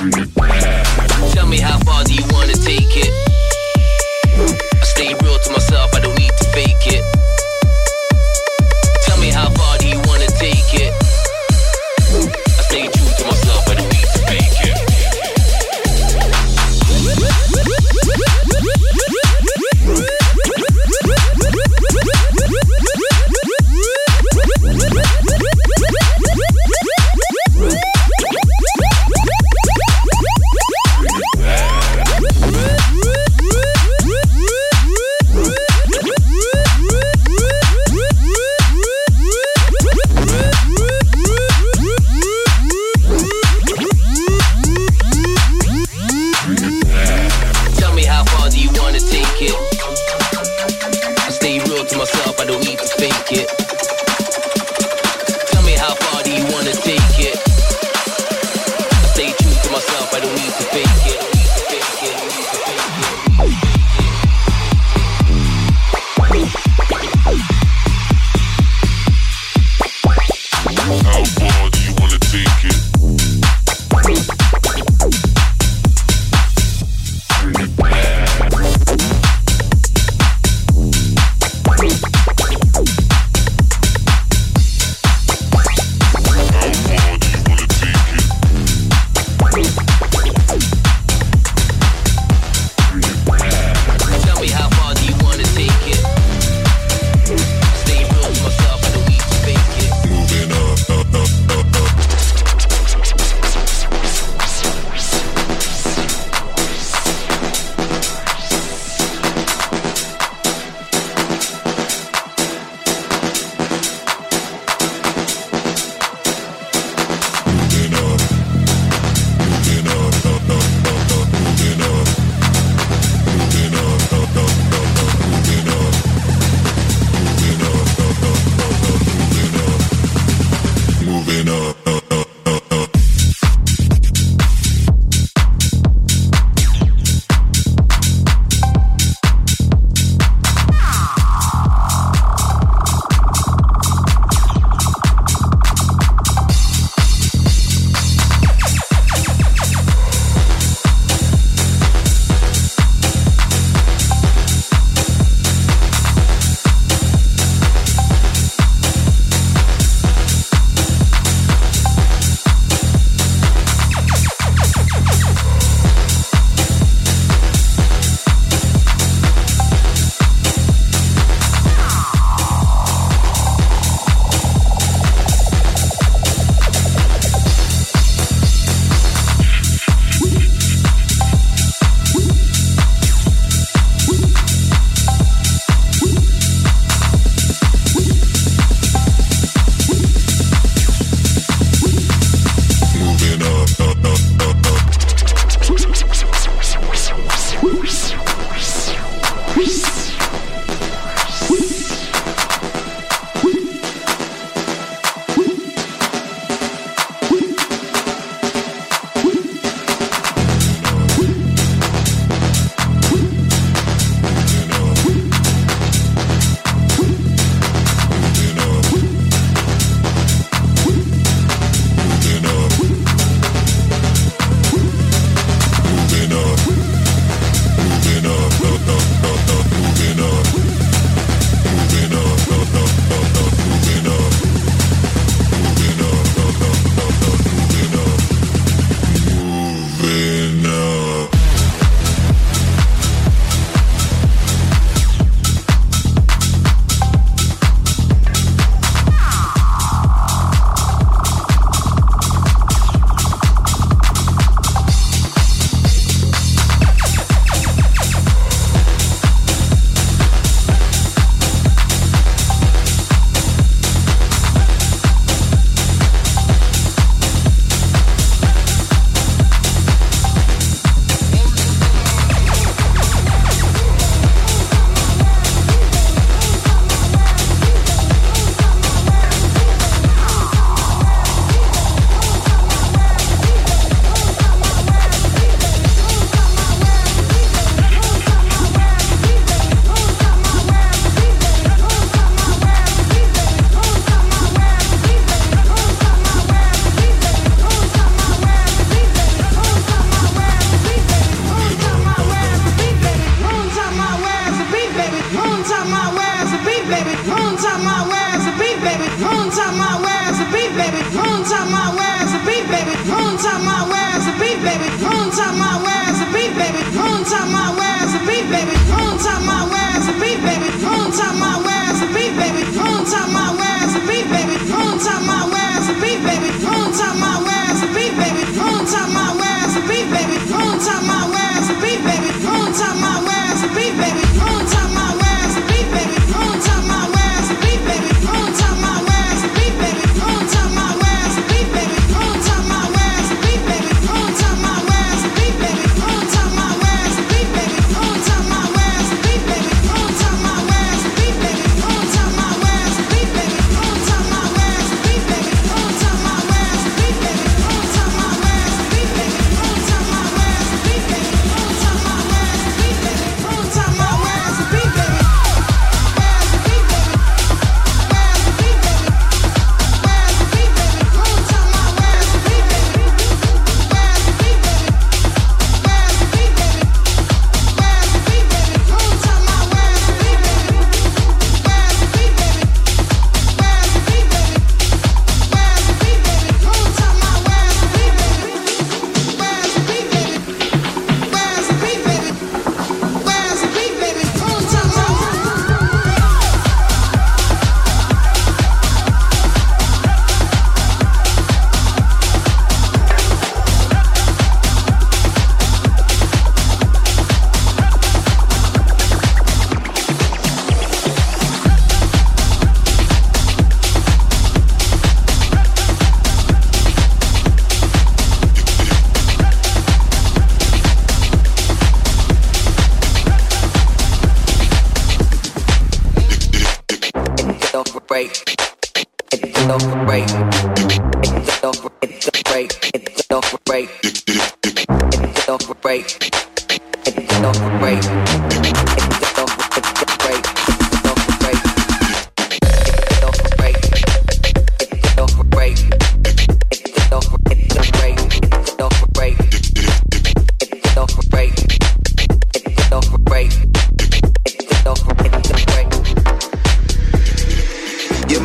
Tell me how far do you wanna take it?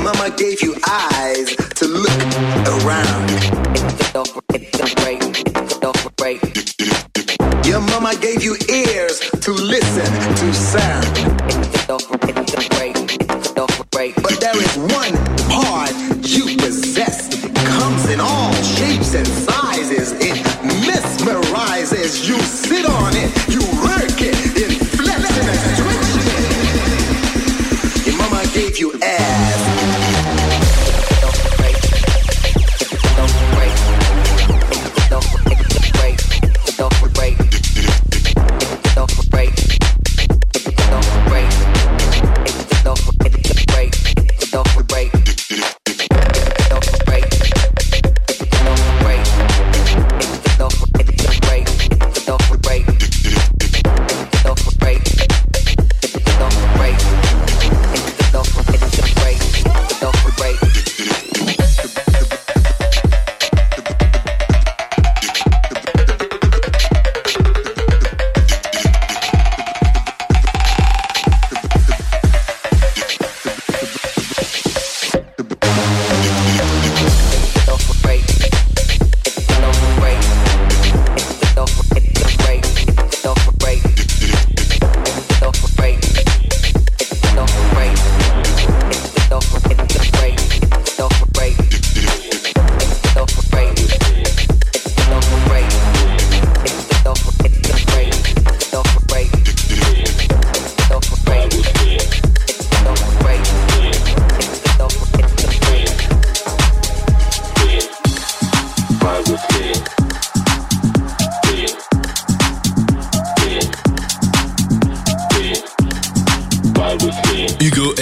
Mama gave you eyes to look around. Your mama gave you ears to listen to sound.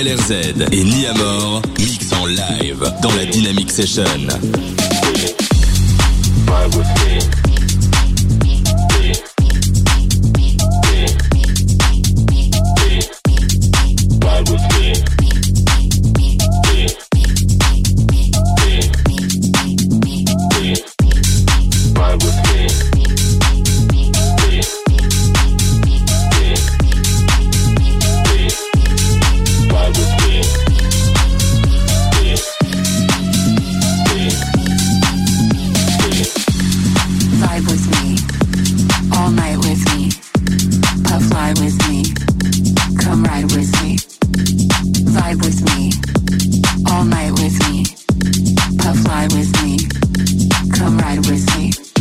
LRZ et Ni à mort mixent en live dans la Dynamic Session. ride with me.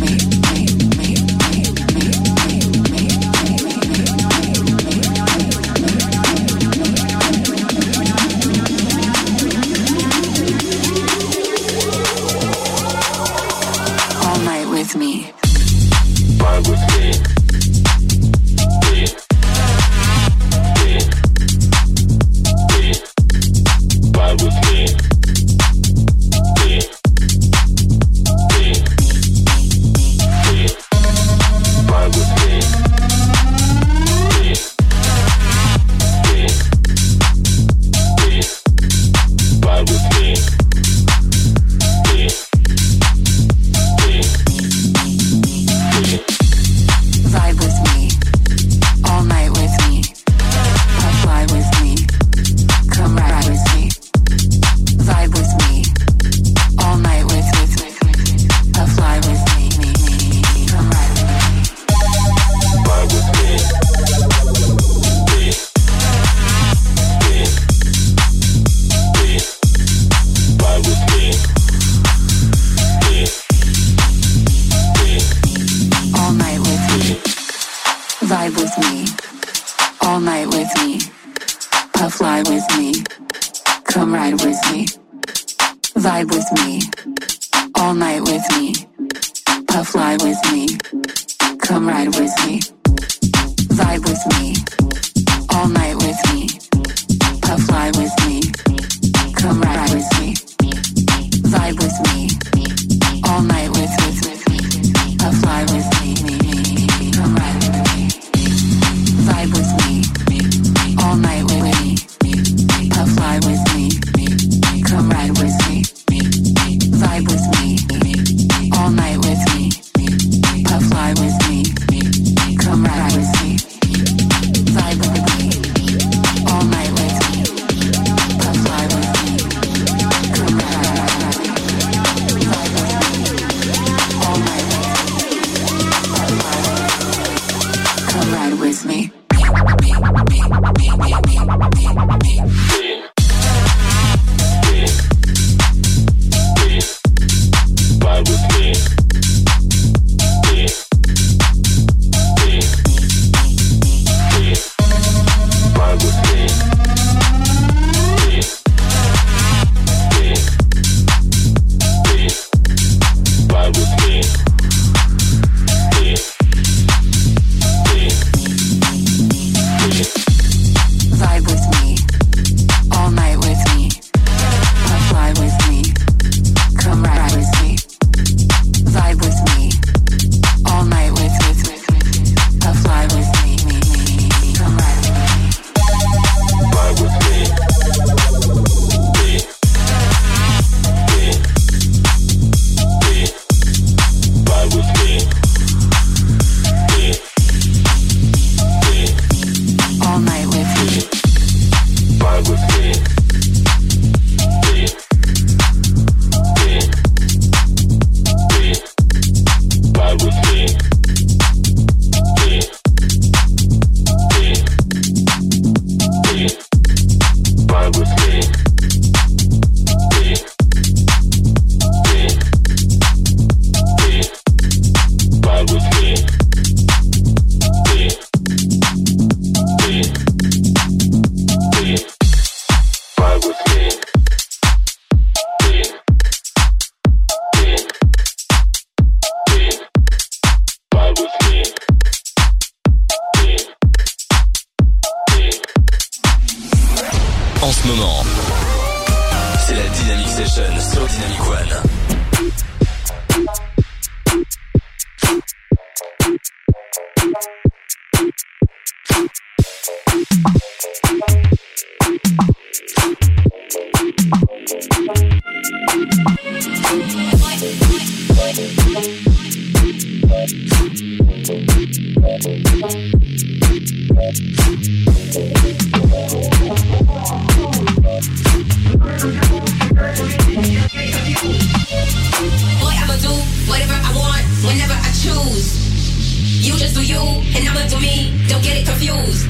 choose. You just do you, and I'ma do me. Don't get it confused.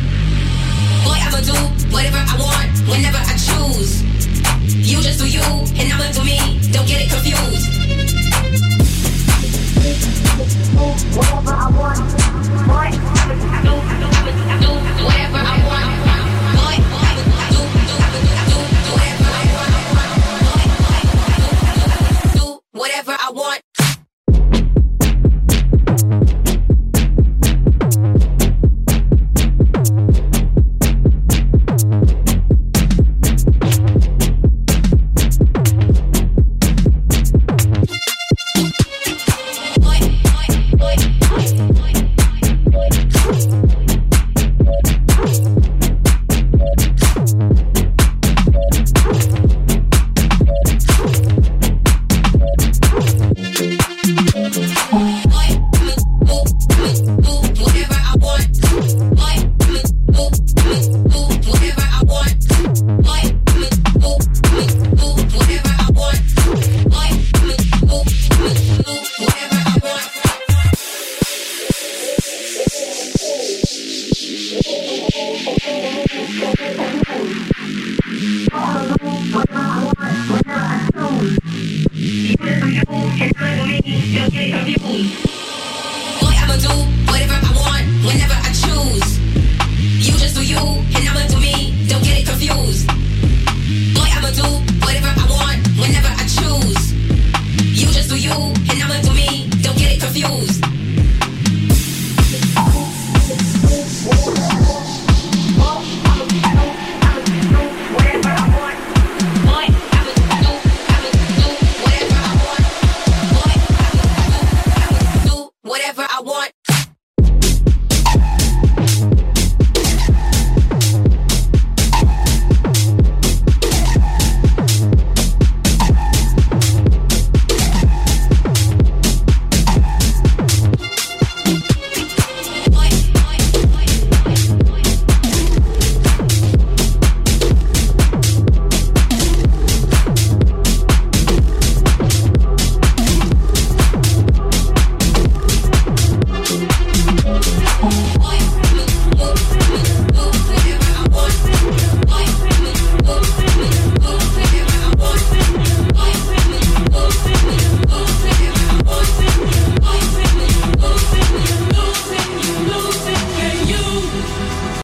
Boy, I'ma do whatever I want, whenever I choose. You just do you, and I'ma do me. Don't get it confused. Whatever I want, what? I do, I do, I do, I do whatever I want.